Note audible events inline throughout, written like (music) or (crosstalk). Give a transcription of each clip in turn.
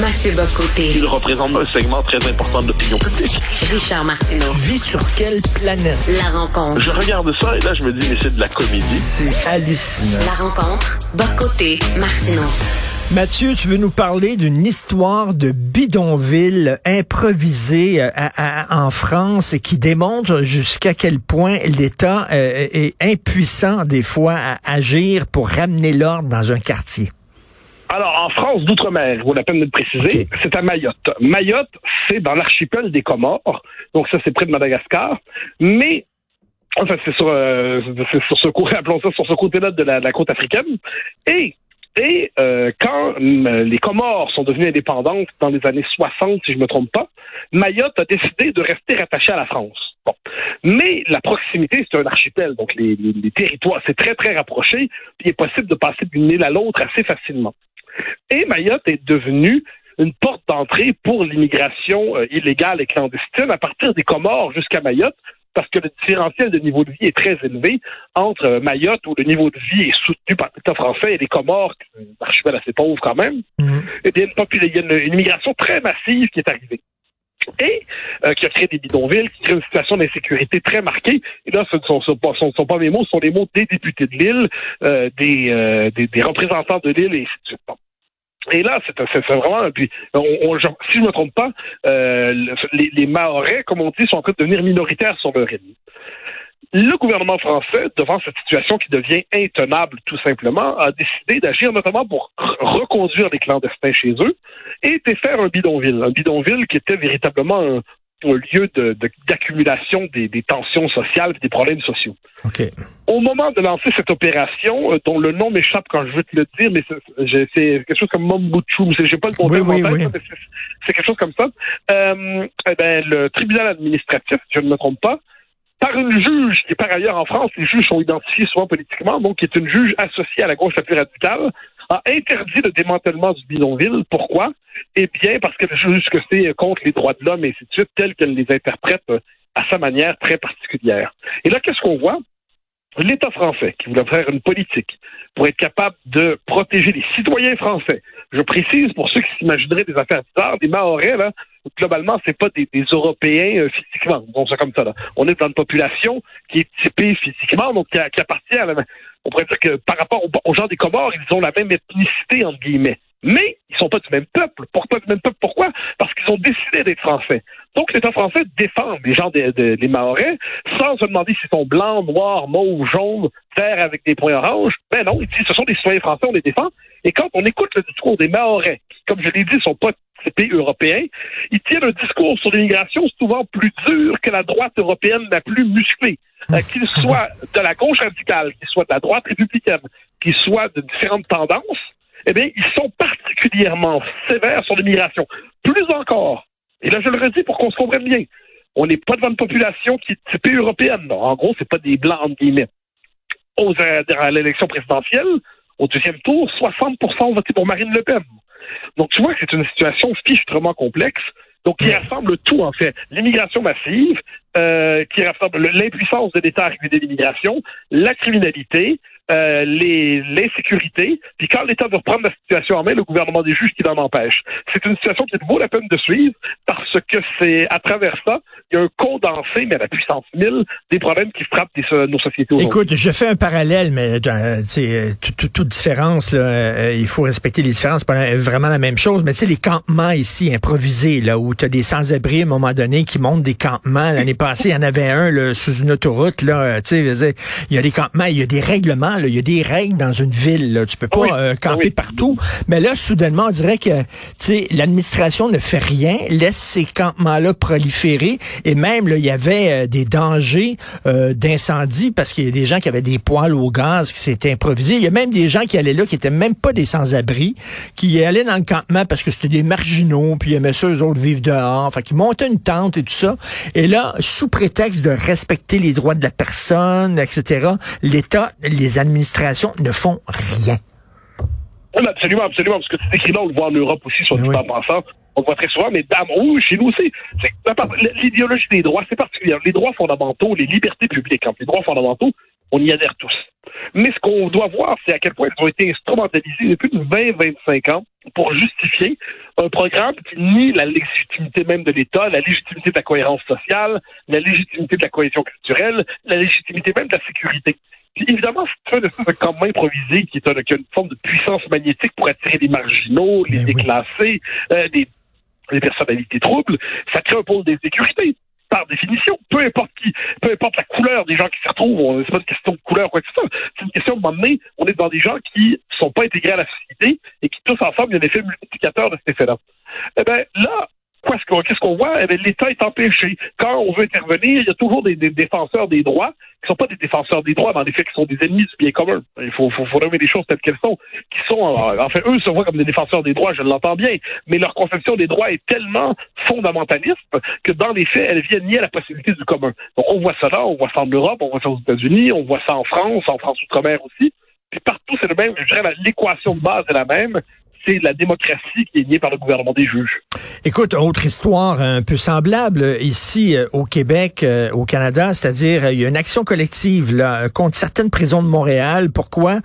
Mathieu Bocoté. Il représente un segment très important de l'opinion publique. Richard Martineau. Tu vis sur quelle planète? La rencontre. Je regarde ça et là, je me dis, mais c'est de la comédie. C'est hallucinant. La rencontre. Bocoté. Martineau. Mathieu, tu veux nous parler d'une histoire de bidonville improvisée euh, à- à- en France et qui démontre jusqu'à quel point l'État euh, est impuissant des fois à agir pour ramener l'ordre dans un quartier. Alors, en France d'outre-mer, vaut la peine de le préciser, c'est à Mayotte. Mayotte, c'est dans l'archipel des Comores, donc ça, c'est près de Madagascar, mais enfin, c'est sur, euh, c'est sur ce côté, (laughs) appelons ça sur ce côté-là de la, de la côte africaine. Et et euh, quand hum, les Comores sont devenues indépendantes dans les années 60, si je me trompe pas, Mayotte a décidé de rester rattachée à la France. Bon. Mais la proximité, c'est un archipel, donc les, les- les territoires, c'est très, très rapproché, puis il est possible de passer d'une île à l'autre assez facilement. Et Mayotte est devenue une porte d'entrée pour l'immigration euh, illégale et clandestine à partir des Comores jusqu'à Mayotte, parce que le différentiel de niveau de vie est très élevé entre euh, Mayotte, où le niveau de vie est soutenu par l'État français, et les Comores, qui sont un archipel assez pauvre quand même, eh bien, une, popula- il y a une, une immigration très massive qui est arrivée. Et euh, qui a créé des bidonvilles, qui crée une situation d'insécurité très marquée. Et là, ce ne sont, sont pas- ce ne sont pas mes mots, ce sont les mots des députés de l'île, euh, des, euh, des, des représentants de l'île et ainsi de suite. Bon. Et là, c'est vraiment. Puis, on, on- si je me trompe pas, euh, le- les, les comme on dit, sont en train de devenir minoritaires sur leur île. Le gouvernement français, devant cette situation qui devient intenable tout simplement, a décidé d'agir notamment pour reconduire les clandestins chez eux et de faire un bidonville. Un bidonville qui était véritablement un, un lieu de- de- d'accumulation des, des tensions sociales et des problèmes sociaux. Au moment de lancer cette opération, euh, dont le nom m'échappe quand je veux te le dire, mais c'est- j'ai- quelque chose comme Mombuchu, je n'ai pas le bon Oui, terme oui, en tête, oui. là, mais c'est- c'est quelque chose comme ça. Euh, eh ben, le tribunal administratif, si je ne me trompe pas, par une juge, qui par ailleurs en France, les juges sont identifiés souvent politiquement, donc qui est une juge associée à la gauche la plus radicale, a interdit le démantèlement du bidonville. Pourquoi? Eh bien, parce qu'elle juge que c'est contre les droits de l'homme et ainsi de suite, qu'elle les interprète euh, à sa manière très particulière. Et là, qu'est-ce qu'on voit? L'État français, qui voulait faire une politique pour être capable de protéger les citoyens français. Je précise, pour ceux qui s'imagineraient des affaires bizarres, des Mahorais, là, globalement, c'est pas des, Européens euh, physiquement. Bon, c'est comme ça. Là. On est dans une population qui est typée physiquement, donc qui, qui appartient à la On pourrait dire que par rapport aux, gens des Comores, ils ont la même ethnicité, entre guillemets. Mais ils sont pas du même peuple. Pourquoi du même peuple? Pourquoi? Parce qu'ils ont décidé d'être français. Donc, l'État français défend les gens des de, des Mahorais sans se demander s'ils sont blancs, noirs, mauves, jaunes, verts avec des points oranges. Ben non, ils disent ce sont des citoyens français, on les défend. Et quand on écoute le discours des Mahorais, qui, comme je l'ai dit, sont pas typés européens, ils tiennent un discours sur l'immigration souvent plus dur que la droite européenne la plus musclée. Euh, qu'il soit de la gauche radicale, qu'il soit de la droite républicaine, qu'il soit de différentes tendances, eh bien, ils sont particulièrement sévères sur l'immigration. Plus encore, et là je le redis pour qu'on se comprenne bien, on n'est pas devant une population qui est typée européenne. En gros, c'est pas des blancs, entre guillemets. Aux, euh, à l'élection présidentielle, au deuxième tour, 60 ont voté pour Marine Le Pen. Donc, tu vois que c'est une situation fichtrement complexe. Donc, qui rassemble tout, en fait. L'immigration massive, euh, qui rassemble le- l'impuissance de l'État à réguler l'immigration, la criminalité, euh, l'insécurité. Puis quand l'État veut reprendre la situation en main, le gouvernement des juges qui l'en empêche. C'est une situation qui vaut la peine de suivre parce que c'est à travers ça, il y a un condensé, mais à la puissance 1000, des problèmes qui frappent so- nos sociétés. Écoute, je fais un parallèle, mais euh, euh, tout- tout- toute différence, euh, il faut respecter les différences, c'est pas vraiment la même chose. Mais tu sais, les campements ici improvisés, là, où tu as des sans-abri à un moment donné qui montent des campements. L'année passée, il y en avait un là, sous une autoroute. Là, euh, tu sais, il y a des campements, il y a des règlements, là, il y a des règles dans une ville. Là. Tu peux pas Oui, euh, camper oui. partout. Mais là, soudainement, on dirait que l'administration ne fait rien, laisse ces campements-là proliférer. Et même, là, il y avait euh, des dangers euh, d'incendie parce qu'il y a des gens qui avaient des poêles au gaz qui s'étaient improvisés. Il y a même des gens qui allaient là qui étaient même pas des sans-abri, qui allaient dans le campement parce que c'était des marginaux, puis ils aimaient ça, eux autres, vivre dehors. Fait qu'ils montaient une tente et tout ça. Et là, sous prétexte de respecter les droits de la personne, etc., l'État, les administrations ne font rien. Oui, absolument, absolument, parce que tu décris là, on le voit en Europe aussi, dit Oui. en passant. On le voit très souvent, mais dame, oui, chez nous aussi. C'est l'idéologie des droits, c'est particulier. Les droits fondamentaux, les libertés publiques, hein, les droits fondamentaux On y adhère tous. Mais ce qu'on doit voir, c'est à quel point elles ont été instrumentalisées depuis 20-25 ans pour justifier un programme qui nie la légitimité même de l'État, la légitimité de la cohérence sociale, la légitimité de la cohésion culturelle, la légitimité même de la sécurité. Évidemment, c'est un camp improvisé qui, est un, qui a une forme de puissance magnétique pour attirer les marginaux, les Ben oui. déclassés, euh, des, des personnalités troubles. Ça crée un pôle d'insécurité par définition, peu importe qui, peu importe la couleur des gens qui s'y retrouvent, c'est pas une question de couleur ou quoi que ce soit, c'est une question de moment donné, on est dans des gens qui sont pas intégrés à la société et qui tous ensemble, il y a un effet multiplicateur de cet effet-là. Eh ben là, qu'on- qu'est-ce qu'on voit? Eh ben, l'État est empêché. Quand on veut intervenir, il y a toujours des, des défenseurs des droits qui sont pas des défenseurs des droits, mais en effet qui sont des ennemis du bien commun. Il faut, faut, faut nommer les choses telles qu'elles sont, qui sont, en en fait, eux se voient comme des défenseurs des droits, je l'entends bien, mais leur conception des droits est tellement fondamentaliste que dans les faits, elle vient nier la possibilité du commun. Donc on voit ça là, on voit ça en Europe, on voit ça aux États-Unis, on voit ça en France, en France outre-mer aussi. Puis partout, c'est le même. Je dirais l'équation de base est la même. C'est la démocratie qui est niée par le gouvernement des juges. Écoute, autre histoire un peu semblable euh, ici euh, au Québec, euh, au Canada, c'est-à-dire il y a une action collective là contre certaines prisons de Montréal. Pourquoi?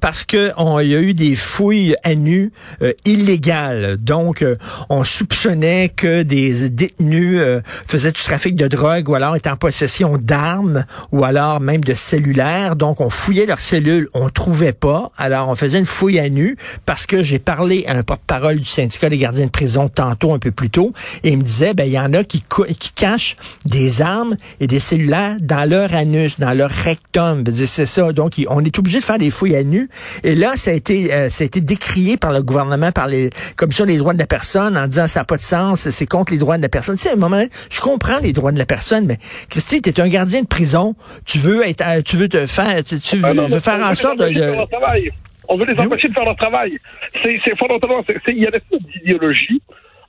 Parce que y a eu des fouilles à nu euh, illégales. Donc, on soupçonnait que des détenus faisaient du trafic de drogue ou alors étaient en possession d'armes ou alors même de cellulaires. Donc, on fouillait leurs cellules, on trouvait pas. Alors, on faisait une fouille à nu parce que j'ai parlé à un porte-parole du syndicat des gardiens de prison tantôt un peu plus tôt et il me disait ben il y en a qui qui cachent des armes et des cellulaires dans leur anus, dans leur rectum. Veux C'est ça. Donc on est obligé de faire des fouilles à nu et là ça a été euh, ça a été décrié par le gouvernement par les commissions des droits de la personne en disant ça n'a pas de sens, c'est contre les droits de la personne. Tu sais, à un moment donné, je comprends les droits de la personne mais Christy, tu es un gardien de prison, tu veux être euh, tu veux te faire tu, veux, Ah non, veux mais faire en sorte de. On veut les oui. empêcher de faire leur travail. C'est fondamentalement, il y a une d'idéologie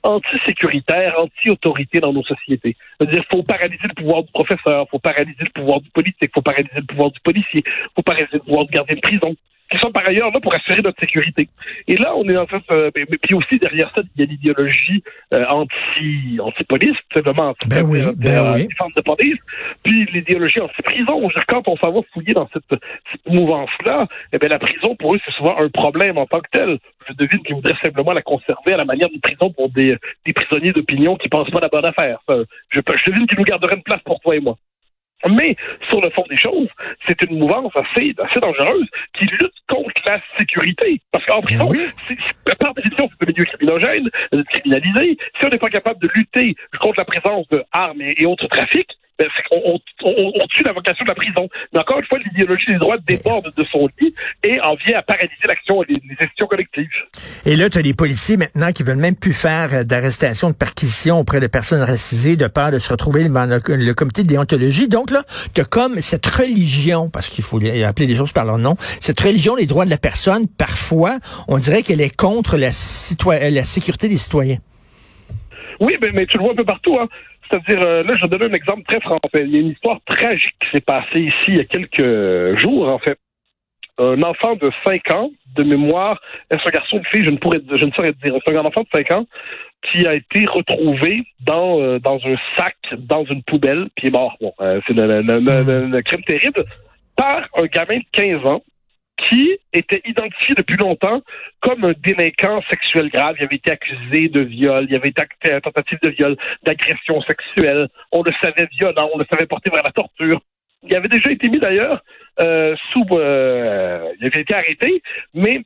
anti-sécuritaire, anti-autorité dans nos sociétés. C'est-à-dire, faut paralyser le pouvoir du professeur, faut paralyser le pouvoir du politique, faut paralyser le pouvoir du policier, faut paralyser le pouvoir du gardien de prison, qui sont par ailleurs là pour assurer notre sécurité. Et là, on est en fait, euh, mais, mais puis aussi derrière ça, il y a l'idéologie euh, anti anti-police, simplement anti Ben oui, ben oui. de police, puis l'idéologie anti-prison. Quand on s'en va fouiller dans cette, cette mouvance-là, eh bien, la prison, pour eux, c'est souvent un problème en tant que tel. Je devine qu'ils voudraient simplement la conserver à la manière d'une prison pour des, des prisonniers d'opinion qui pensent pas la bonne affaire. Ça, je, je devine qu'ils nous garderaient une place pour toi et moi. Mais sur le fond des choses, c'est une mouvance assez, assez dangereuse qui lutte contre la sécurité. Parce qu'en prison, oui. c'est- par définition, c'est un milieu criminogène, euh, criminalisé. Si on n'est pas capable de lutter contre la présence d'armes et, et autres trafics, ben, on, on- on tue la vocation de la prison. Mais encore une fois, l'idéologie des droits déborde de son lit et en vient à paralyser l'action et les, les institutions collectives. Et là, tu as des policiers maintenant qui veulent même plus faire euh, d'arrestation, de perquisition auprès de personnes racisées de peur de se retrouver devant le, le comité de déontologie. Donc là, tu as comme cette religion, parce qu'il faut appeler les choses par leur nom, cette religion des droits de la personne, parfois, on dirait qu'elle est contre la, euh, la sécurité des citoyens. Oui, mais, mais tu le vois un peu partout. Hein. C'est-à-dire, euh, là, je vais donner un exemple très français. Il y a une histoire tragique qui s'est passée ici il y a quelques jours, en fait. Un enfant de 5 ans, de mémoire, est-ce un garçon ou une fille, je ne pourrais je ne saurais dire. C'est un enfant de 5 ans qui a été retrouvé dans, euh, dans un sac, dans une poubelle, puis est mort. Bon, euh, c'est le crime terrible, par un gamin de 15 ans qui était identifié depuis longtemps comme un délinquant sexuel grave. Il avait été accusé de viol, il avait été à tentative de viol, d'agression sexuelle. On le savait violent, on le savait porté vers la torture. Il avait déjà été mis d'ailleurs euh, sous... euh, il avait été arrêté, mais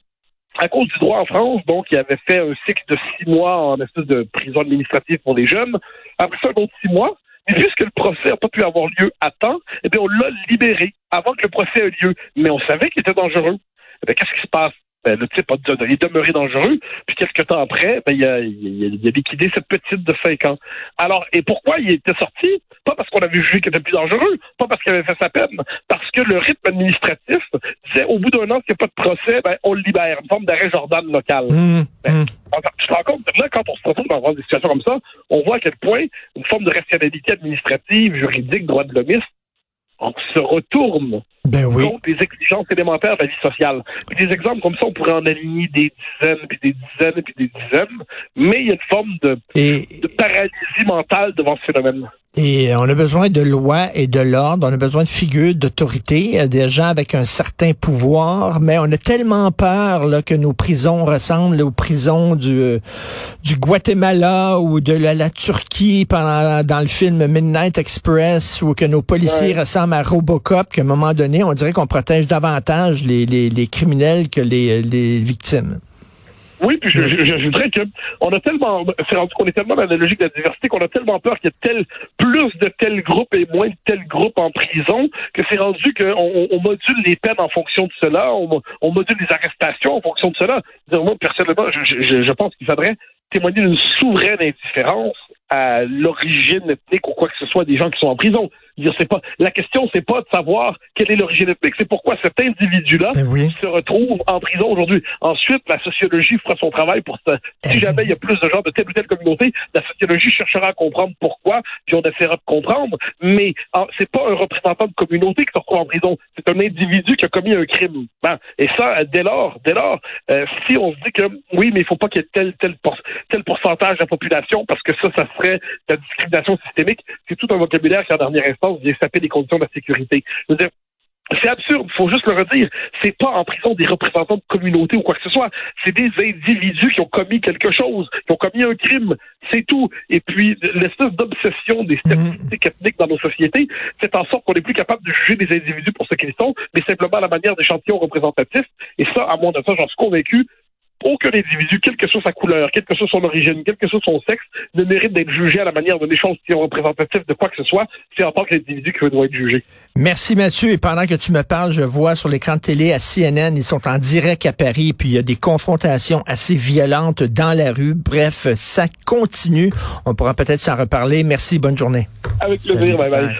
à cause du droit en France, donc il avait fait un cycle de six mois en espèce de prison administrative pour les jeunes. Après ça, un autre six mois. Mais puisque le procès n'a pas pu avoir lieu à temps, eh bien, on l'a libéré avant que le procès ait lieu. Mais on savait qu'il était dangereux. Eh qu'est-ce qui se passe? Ben, le type a, il est demeuré dangereux, puis quelques temps après, ben, il, a, il, a, il a liquidé cette petite de 5 ans. Alors, et pourquoi il était sorti? Pas parce qu'on avait jugé qu'il était plus dangereux, pas parce qu'il avait fait sa peine, parce que le rythme administratif disait, au bout d'un an, s'il n'y a pas de procès, ben, on le libère, une forme d'arrêt Jordan local. Hum, Ben. Enfin, tu te rends compte, là, quand on se retrouve dans des situations comme ça, on voit à quel point une forme de rationalité administrative, juridique, droit de l'hommiste, on se retourne Ben oui. contre les exigences élémentaires de la vie sociale. Puis des exemples comme ça, on pourrait en aligner des dizaines, puis des dizaines, puis des dizaines, mais il y a une forme de, Et, de paralysie mentale devant ce phénomène. Et on a besoin de lois et de l'ordre, on a besoin de figures d'autorité, euh, des gens avec un certain pouvoir, mais on a tellement peur là, que nos prisons ressemblent aux prisons du, euh, du Guatemala ou de la, la Turquie pendant, dans le film Midnight Express, ou que nos policiers Ouais. ressemblent à Robocop, qu'à un moment donné, on dirait qu'on protège davantage les, les, les criminels que les, les victimes. Oui, puis je- je- j'ajouterais que on a tellement, c'est rendu qu'on est tellement dans la logique de la diversité qu'on a tellement peur qu'il y ait tel, plus de tel groupe et moins de tel groupe en prison que c'est rendu qu'on on, on module les peines en fonction de cela, on, mo- on module les arrestations en fonction de cela. Moi, personnellement, je, je, je pense qu'il faudrait témoigner d'une souveraine indifférence à l'origine ethnique ou quoi que ce soit des gens qui sont en prison. Dire, c'est pas la question, c'est pas de savoir quelle est l'origine ethnique, c'est pourquoi cet individu-là Ben oui. se retrouve en prison aujourd'hui. Ensuite, la sociologie fera son travail pour ça. Si Eh jamais il y a plus de gens de telle ou telle communauté, la sociologie cherchera à comprendre pourquoi, puis on essaiera de comprendre. Mais c'est pas un représentant de communauté qui se retrouve en prison, c'est un individu qui a commis un crime. Hein? Et ça, dès lors, dès lors, euh, si on se dit que oui, mais il faut pas qu'il y ait tel tel pour- tel pourcentage de la population parce que ça, ça serait de la discrimination systémique, c'est tout un vocabulaire qui en dernière instance vient saper les conditions de la sécurité. Je veux dire, c'est absurde, faut juste le redire. C'est pas en prison des représentants de communauté ou quoi que ce soit. C'est des individus qui ont commis quelque chose, qui ont commis un crime. C'est tout. Et puis, l'espèce d'obsession des statistiques ethniques dans nos sociétés fait en sorte qu'on n'est plus capable de juger les individus pour ce qu'ils sont, mais simplement à la manière d'échantillons représentatifs. Et ça, à mon avis, j'en suis convaincu, aucun individu, quelle que soit sa couleur, quelle que soit son origine, quel que soit son sexe, ne mérite d'être jugé à la manière d'un échantillon représentatif de quoi que ce soit. C'est en tant qu'individu qu'il doit être jugé. Merci Mathieu. Et pendant que tu me parles, je vois sur l'écran de télé à CNN, ils sont en direct à Paris, puis il y a des confrontations assez violentes dans la rue. Bref, ça continue. On pourra peut-être s'en reparler. Merci, bonne journée. Avec plaisir, Salut. bye. Bye.